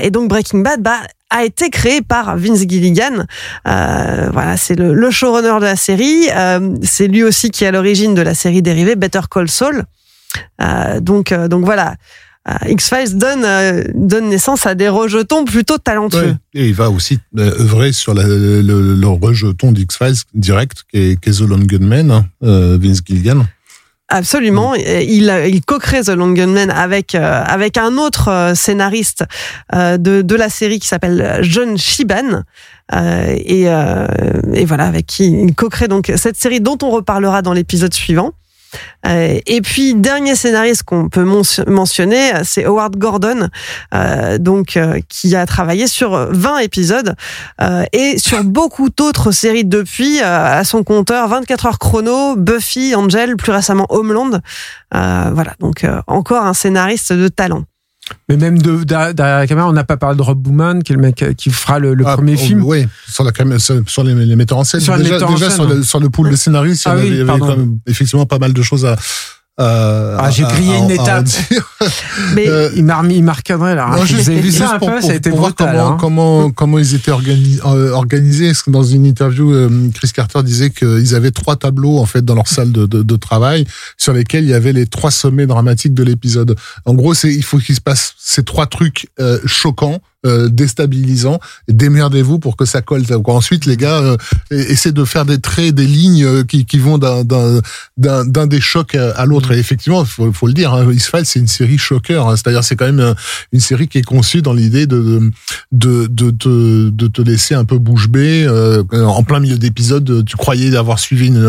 Et donc Breaking Bad, bah, a été créé par Vince Gilligan. Euh, voilà, c'est le, le, showrunner de la série. Euh, c'est lui aussi qui est à l'origine de la série dérivée Better Call Saul. Euh, donc, donc voilà. X-Files donne, donne naissance à des rejetons plutôt talentueux. Et il va aussi œuvrer sur la, le, le, rejeton d'X-Files direct, qui est, est The Long Gunman, hein, Vince Gilligan. Absolument. Il, il co-crée The Long Gunman avec euh, avec un autre euh, scénariste euh, de, de la série qui s'appelle John Shiban. et, et voilà, avec qui il co-crée donc cette série dont on reparlera dans l'épisode suivant. Euh, et puis dernier scénariste qu'on peut mentionner, c'est Howard Gordon, euh, donc euh, qui a travaillé sur 20 épisodes et sur beaucoup d'autres séries depuis à son compteur 24 heures chrono, Buffy, Angel, plus récemment Homeland. voilà, donc encore un scénariste de talent. Mais même de, derrière la caméra, on n'a pas parlé de Rob Bowman, qui est le mec qui fera le, le ah, premier oh, film. Oui, sur, la sur, les, les, metteurs en scène. Sur déjà, déjà sur, le, sur, le, pool de scénaristes, ah, il y avait, quand même effectivement pas mal de choses à, euh, ah, j'ai grillé une étape. *laughs* mais euh, il m'a remis, il m'a recadré là. Non, Vous avez vu ça un peu Ça a été brutal. Comment, hein. comment, comment ils étaient organisés, euh, organisés Dans une interview, Chris Carter disait qu'ils avaient trois tableaux en fait dans leur salle de, de, de, travail sur lesquels il y avait les trois sommets dramatiques de l'épisode. En gros, c'est il faut qu'il se passe ces trois trucs euh, choquants euh, déstabilisant. Démerdez-vous pour que ça colle. Ensuite, les gars euh, essaient de faire des traits, des lignes euh, qui, qui vont d'un d'un des chocs à l'autre. Et effectivement, faut, faut le dire, hein, c'est une série choqueur. Hein. C'est-à-dire, c'est quand même une série qui est conçue dans l'idée de de, de, de, de te laisser un peu bouche bée en plein milieu d'épisode. Tu croyais avoir suivi une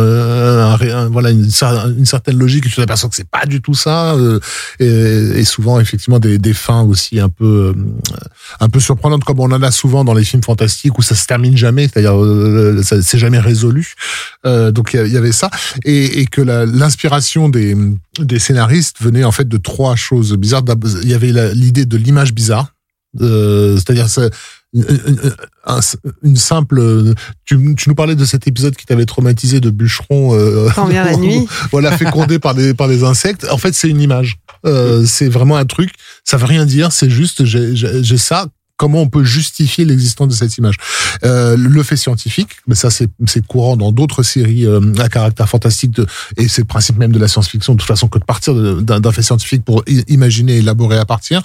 voilà une, une, certaine logique, et tu t'aperçois que c'est pas du tout ça. Et, et, souvent, effectivement, des, des fins aussi un peu un peu surprenante comme on en a souvent dans les films fantastiques où ça se termine jamais, c'est-à-dire euh, ça c'est jamais résolu. Euh, donc il y, avait ça et, et que l'inspiration des, des scénaristes venait en fait de trois choses bizarres. Il y avait l'idée de l'image bizarre, euh, c'est-à-dire une, simple. Tu, tu, nous parlais de cet épisode qui t'avait traumatisé de bûcheron. Euh, la *laughs* nuit. voilà, fécondé par des par des insectes. En fait, c'est une image. Euh, c'est vraiment un truc. Ça veut rien dire. C'est juste j'ai ça comment on peut justifier l'existence de cette image? Euh, le fait scientifique, mais ça c'est courant dans d'autres séries euh, à caractère fantastique de, et c'est le principe même de la science-fiction de toute façon que de partir d'un fait scientifique pour imaginer, élaborer à partir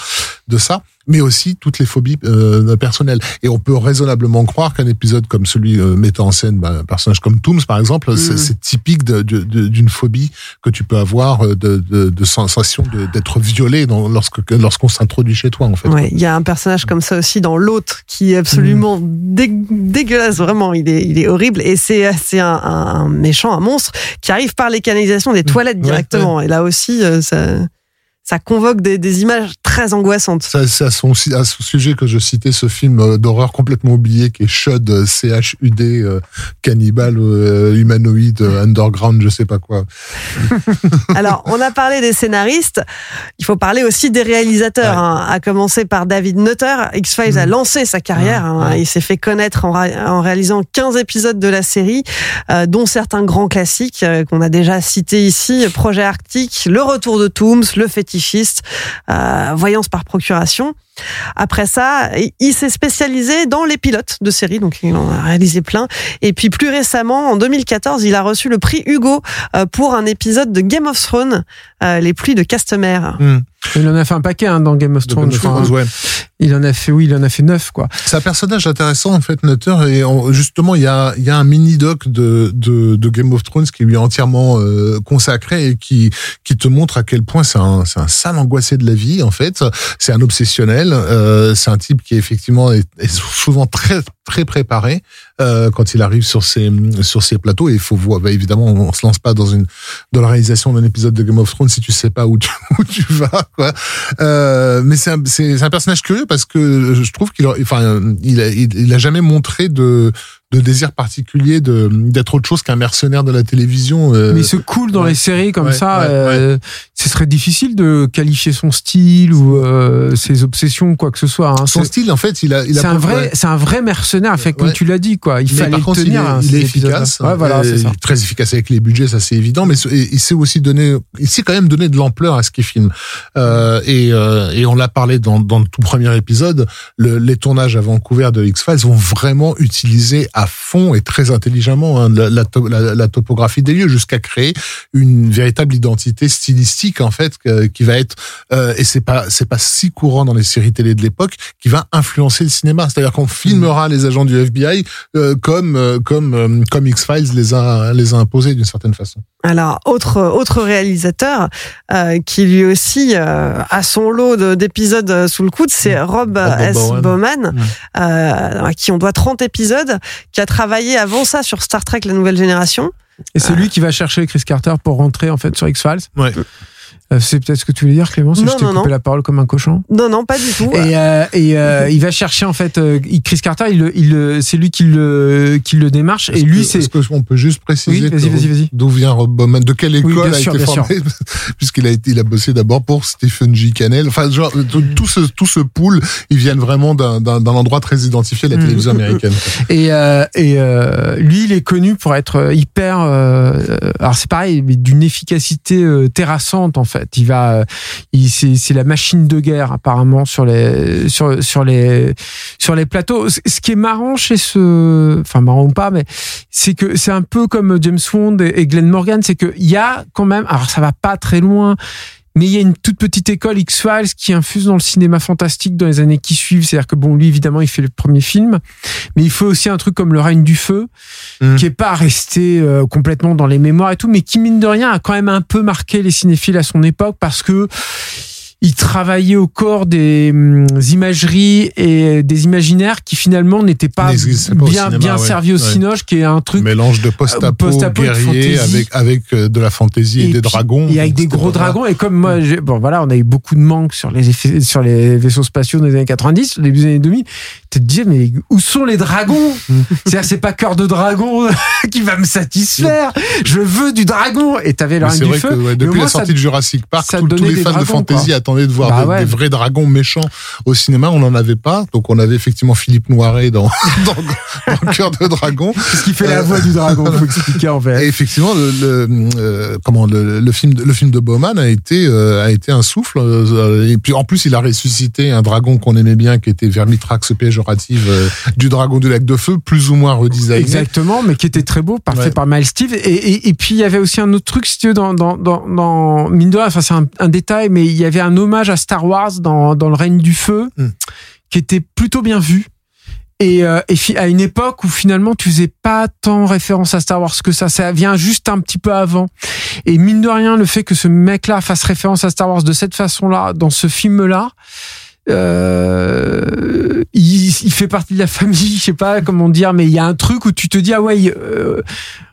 de ça mais aussi toutes les phobies euh, personnelles. Et on peut raisonnablement croire qu'un épisode comme celui euh, mettant en scène bah, un personnage comme Tooms, par exemple, c'est mm. typique d'une phobie que tu peux avoir euh, de, de, de sensation d'être violé dans, lorsque lorsqu'on s'introduit chez toi, en fait. Ouais, il y a un personnage comme ça aussi dans l'autre qui est absolument mm. dégueulasse, vraiment. Il est, il est horrible et c'est c'est un, un, méchant, un monstre qui arrive par les canalisations des mm. toilettes directement. Et là aussi, ça ça convoque des, des, images très angoissantes. C'est à son, à ce sujet que je citais ce film euh, d'horreur complètement oublié qui est Shud, euh, C-H-U-D, euh, cannibale, humanoïde, underground, je sais pas quoi. *laughs* *laughs* Alors, on a parlé des scénaristes, il faut parler aussi des réalisateurs, hein, à commencer par David Nutter. X-Files a mm. lancé sa carrière, hein, il s'est fait connaître en, en, réalisant 15 épisodes de la série, dont certains grands classiques qu'on a déjà cités ici, Projet Arctique, Le Retour de Tooms, Le Fétiche euh, voyance par procuration. Après ça, il s'est spécialisé dans les pilotes de séries, donc il en a réalisé plein. Et puis plus récemment, en 2014, il a reçu le prix Hugo euh, pour un épisode de Game of Thrones, euh, Les pluies de Castemer. Hmm. Il en a fait un paquet hein, dans Game of Thrones. Il en a fait, oui, il en a fait neuf, quoi. C'est un personnage intéressant, en fait, Nutter. Et justement, il y a, il y a un mini-doc de, de, de, Game of Thrones qui lui est entièrement euh, consacré et qui, qui te montre à quel point c'est un, c'est un sale angoissé de la vie, en fait. C'est un obsessionnel. Euh, c'est un type qui, effectivement, est, est souvent très, très préparé euh, quand il arrive sur ces sur ces plateaux. Et il faut voir, bah, évidemment, on se lance pas dans une dans la réalisation d'un épisode de Game of Thrones si tu sais pas où tu, *laughs* où tu vas. Quoi. Euh, mais c'est un, c'est un personnage curieux parce que je trouve qu'il enfin il a, il a jamais montré de de désir particulier de d'être autre chose qu'un mercenaire de la télévision. euh, Mais il se coule dans ouais. les séries comme Ouais, ça. ouais, euh, Ce serait difficile de qualifier son style ou euh, ses obsessions quoi que ce soit. hein. son style, en fait, il a, il a C'est un vrai, c'est un vrai mercenaire. Fait comme tu l'as dit, quoi. Il Mais fallait par le contre, il est, tenir. hein, il est efficace. Ouais, voilà, c'est ça. Très efficace avec les budgets, ça c'est évident. Mais il sait aussi donner, il sait quand même donner de l'ampleur à ce qu'il filme. Euh, et, euh, et on l'a parlé dans, dans le tout premier épisode. Le, les tournages à Vancouver de X Files vont vraiment utiliser à fond et très intelligemment hein, la, la, la- topographie des lieux jusqu'à créer une véritable identité stylistique en fait qui va être euh, et c'est pas c'est pas si courant dans les séries télé de l'époque qui va influencer le cinéma. C'est-à-dire qu'on filmera les agents du FBI euh, comme euh, comme euh, comme X Files les a les a imposés d'une certaine façon. Alors, autre, autre réalisateur euh, qui lui aussi euh, a son lot de- d'épisodes euh, sous le coude, c'est Rob, euh, Rob S. Bowen. Bowman, euh, à qui on doit 30 épisodes, qui a travaillé avant ça sur Star Trek La Nouvelle Génération. Et c'est lui qui va chercher Chris Carter pour rentrer en fait sur X-Files? Ouais. Euh, c'est peut-être ce que tu voulais dire, Clémence. Non, je t'ai coupé non. la parole comme un cochon. Non, non, pas du tout. Et, euh, et euh, *laughs* il va chercher en fait euh, Chris Carter. Il, le- il, le- c'est lui qui le, qui le démarche. Et Est-ce lui, que- c'est est-ce qu'on peut juste préciser Oui, vas-y, que- vas-y, vas-y. d'où vient Rob Bowman, de quelle Oui, école bien a sûr, été bien sûr. formé, *laughs* puisqu'il a été, il a bossé d'abord pour Stephen G. Cannell. Enfin, genre tout, tout ce tout ce pool, ils viennent vraiment d'un d'un d'un endroit très identifié, la Mm. télévision *laughs* américaine. Et, euh, et euh, lui, il est connu pour être hyper. alors c'est pareil, mais d'une efficacité euh, terrassante en fait. Il va, euh, il c'est c'est la machine de guerre apparemment sur les sur sur les sur les plateaux. Ce qui est marrant chez ce, enfin marrant ou pas, mais c'est que c'est un peu comme James Bond et Glenn Morgan, c'est que il y a quand même. Alors ça va pas très loin. Mais il y a une toute petite école X-Files qui infuse dans le cinéma fantastique dans les années qui suivent. C'est-à-dire que bon, lui, évidemment, il fait le premier film. Mais il faut aussi un truc comme Le règne du feu, Mm. qui est pas resté euh, complètement dans les mémoires et tout, mais qui, mine de rien, a quand même un peu marqué les cinéphiles à son époque parce que il travaillait au corps des hum, imageries et des imaginaires qui finalement n'étaient pas bien, cinéma, bien ouais. servis au Ouais. cinoche, qui est un truc Mélange de post-apo, et de guerrier avec avec euh, de la fantaisie et, des puis- dragons. Et avec des gros dragons. Et comme moi, bon voilà, on a eu beaucoup de manques sur les effets, sur les vaisseaux spatiaux dans les années 90, au début des années 2000. Tu te disais, mais où sont les dragons? C'est-à-dire, c'est pas cœur de dragon *laughs* qui va me satisfaire. Je veux du dragon. Et t'avais le règne du vrai feu. que ouais, depuis la sortie de Jurassic Park, tout- tous les fans de fantasy de voir Bah des, ouais. des vrais dragons méchants au cinéma. On n'en avait pas, donc on avait effectivement Philippe Noiret dans *laughs* dans, dans Cœur de Dragon. Ce qui fait la voix du dragon, faut expliquer en *laughs* Et fait. effectivement, le, le, euh, comment le, le film de- le film de Bowman a été euh, a été un souffle. euh, et puis en plus, il a ressuscité un dragon qu'on aimait bien, qui était Vermitrax péjorative euh, du dragon du lac de feu, plus ou moins redesigné. Exactement, mais qui était très beau, parfait Ouais. par Miles Steve. Et, et, et puis il y avait aussi un autre truc, si tu veux, dans, dans, dans, dans mine de rien, enfin c'est un, un détail, mais il y avait un hommage à Star Wars dans, dans le règne du feu, Hmm. qui était plutôt bien vu. Et, euh, et à une époque où finalement tu faisais pas tant référence à Star Wars que ça, ça vient juste un petit peu avant. Et mine de rien, le fait que ce mec-là fasse référence à Star Wars de cette façon-là, dans ce film-là, euh, il, il fait partie de la famille, *laughs* je sais pas comment dire, mais il y a un truc où tu te dis ah ouais, euh,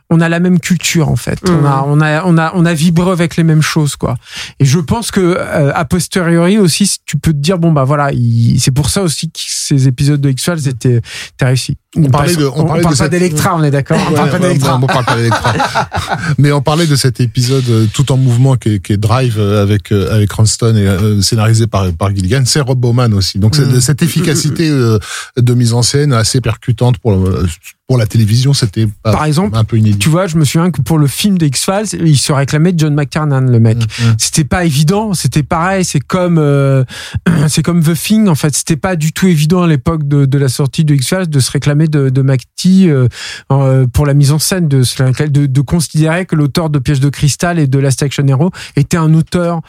on a la même culture en fait, on a on a on a on a vibré avec les mêmes choses quoi. Et je pense que euh, a posteriori aussi, tu peux te dire bon bah voilà, il- c'est pour ça aussi que ces épisodes de X-Files étaient, étaient réussis. On parlait de- on on, parlait parle de pas cette- d'Electra, on est d'accord. On Ouais, parle pas d'Electra. on parle pas d'Electra. *laughs* Mais on parlait de cet épisode euh, tout en mouvement qui est, qui est Drive euh, avec euh, avec Cranston et euh, scénarisé par par Gilligan. C'est Rob Bowman aussi. Donc c'est- Mm. cette efficacité de mise en scène assez percutante pour le- pour la télévision, c'était Par exemple, un peu inédit. Tu vois, je me souviens que pour le film des X-Files, il se réclamait de John McTiernan, le mec. Mm, mm. C'était pas évident, c'était pareil, c'est comme euh, *clears throat* c'est comme The Thing en fait, c'était pas du tout évident à l'époque de, de la sortie de X-Files de se réclamer de, de McTee euh, euh, pour la mise en scène, de, de, de considérer que l'auteur de Piège de cristal et de Last Action Hero était un auteur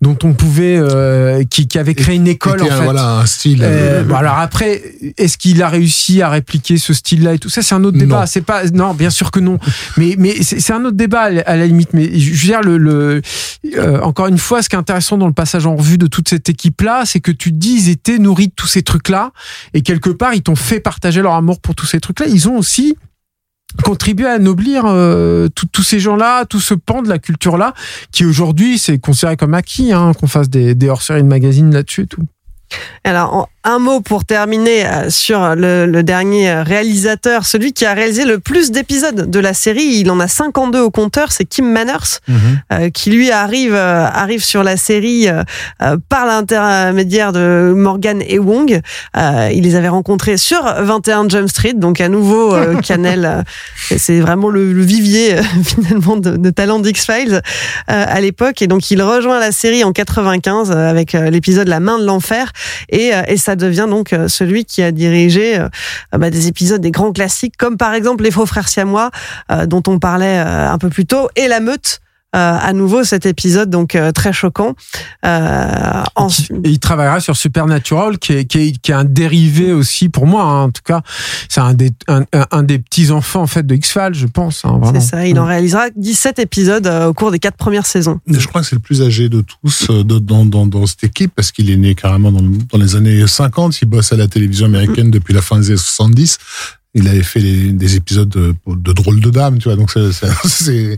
dont on pouvait euh, qui, qui avait créé une école en un- fait. voilà un style. Euh, euh, bon, alors après, est-ce qu'il a réussi à répliquer ce style-là et tout ça, c'est un autre débat. C'est pas, non, bien sûr que non. Mais mais c'est un autre débat à la- à la limite. Mais je veux dire le, le euh, encore une fois, ce qui est intéressant dans le passage en revue de toute cette équipe-là, c'est que tu te dis ils étaient nourris de tous ces trucs-là et quelque part ils t'ont fait partager leur amour pour tous ces trucs-là. Ils ont aussi contribué à anoblir euh, tous ces gens-là, tout ce pan de la culture-là, qui aujourd'hui c'est considéré comme acquis, hein, qu'on fasse des, hors-séries de magazines là-dessus et tout. Alors, un mot pour terminer euh, sur le, le, dernier réalisateur, celui qui a réalisé le plus d'épisodes de la série. Il en a 52 au compteur, c'est Kim Manners, Mhm. euh, qui lui arrive euh, arrive sur la série euh, euh, par l'intermédiaire de Morgan et Wong. Euh, il les avait rencontrés sur 21 Jump Street, donc à nouveau euh, *laughs* Canel. euh, c'est vraiment le, le vivier euh, *laughs* finalement de, de talent d'X-Files euh, à l'époque. Et donc il rejoint la série en 95 euh, avec euh, l'épisode La main de l'enfer et, euh, et ça devient donc euh, celui qui a dirigé euh, bah, des épisodes des grands classiques comme par exemple Les Faux Frères Siamois euh, dont on parlait euh, un peu plus tôt et La Meute. Euh, à nouveau cet épisode donc euh, très choquant. Euh, ensuite- il travaillera sur Supernatural, qui est, qui est, qui est un dérivé aussi pour moi. hein, en tout cas, c'est un des, un, un- des petits enfants en fait de X-Files, je pense. hein, c'est ça, il en réalisera 17 épisodes euh, au cours des quatre premières saisons. Je crois que c'est le plus âgé de tous euh, de- dans, dans, dans cette équipe parce qu'il est né carrément dans, dans les années 50. Il bosse à la télévision américaine depuis la fin des années 70. Il avait fait les- des épisodes de, de drôles de dames, tu vois. Donc c'est, c'est, *laughs* c'est-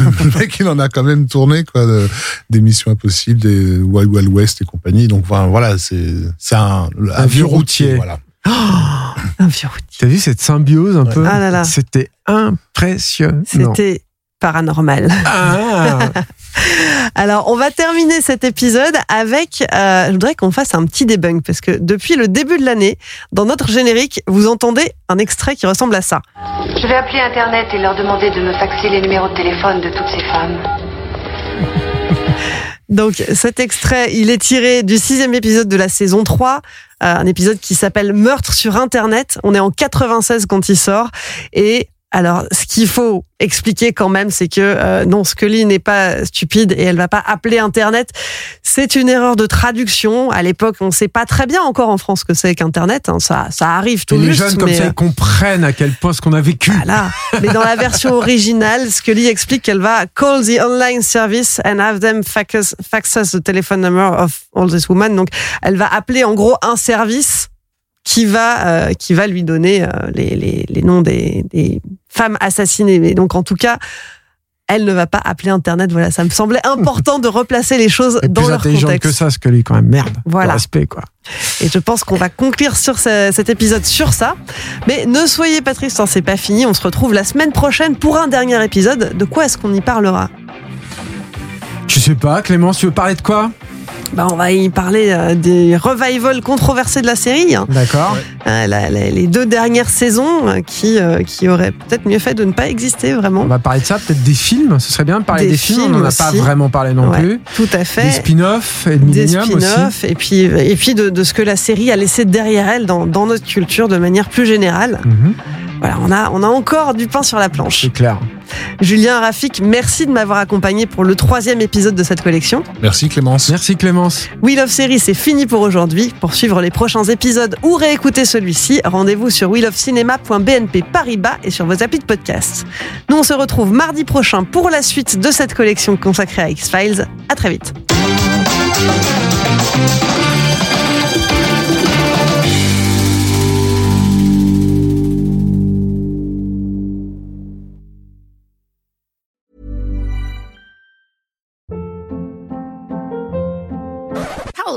le *laughs* mec, il en a quand même tourné quoi, de- des Missions Impossibles, des Wild Wild West et compagnie. Donc enfin, voilà, c'est c'est un, Un vieux routier. Voilà. *gasps* Un vieux routier. T'as vu cette symbiose un peu Ah là là. C'était impressionnant. C'était paranormal. Ah, *laughs* Alors, on va terminer cet épisode avec. euh, je voudrais qu'on fasse un petit debunk parce que depuis le début de l'année, dans notre générique, vous entendez un extrait qui ressemble à ça. Je vais appeler Internet et leur demander de me faxer les numéros de téléphone de toutes ces femmes. *laughs* Donc, cet extrait, il est tiré du sixième épisode de la saison 3, euh, un épisode qui s'appelle Meurtre sur Internet. On est en 96 quand il sort. Et alors, ce qu'il faut expliquer quand même, c'est que euh, non, Scully n'est pas stupide et elle va pas appeler Internet. C'est une erreur de traduction. À l'époque, on sait pas très bien encore en France ce que c'est qu'Internet. hein. Ça, ça arrive tout et les juste. jeunes comme mais, ça, euh, ils comprennent à quel point ce qu'on a vécu. voilà. Mais dans la version originale, Scully explique qu'elle va call the online service and have them fax us, fax us the telephone number of all these women. Donc, elle va appeler en gros un service qui va euh, qui va lui donner euh, les, les, les noms des, des femmes assassinées. Mais donc, en tout cas. Elle ne va pas appeler Internet. Voilà, ça me semblait important de replacer les choses Et dans plus leur contexte. que ça, ce que lui quand même. Merde. Voilà. Respect quoi. Et je pense qu'on va conclure sur ce- cet épisode sur ça. Mais ne soyez pas tristes, hein, c'est pas fini. On se retrouve la semaine prochaine pour un dernier épisode. De quoi est-ce qu'on y parlera? Tu sais pas, Clémence, tu veux parler de quoi? Bah, On va y parler euh, des revivals controversés de la série. hein. D'accord. Euh, la- la- les deux dernières saisons euh, qui, euh, qui auraient peut-être mieux fait de ne pas exister vraiment. On va parler de ça, peut-être des films. Ce serait bien de parler Des des, films. On n'en a pas aussi. vraiment parlé non Ouais, plus. Tout à fait. Des spin-offs et de des Millennium aussi. spin-offs et puis, et puis de, de ce que la série a laissé derrière elle dans, dans notre culture de manière plus générale. Mhm, Voilà, on a, on a encore du pain sur la planche. C'est clair. Julien Rafik, merci de m'avoir accompagné pour le troisième épisode de cette collection. Merci Clémence. Merci Clémence. Wheel of Series, c'est fini pour aujourd'hui. Pour suivre les prochains épisodes ou réécouter celui-ci, rendez-vous sur wheelofcinema.bnp Paribas et sur vos applis de podcast. Nous, on se retrouve mardi prochain pour la suite de cette collection consacrée à X-Files. À très vite.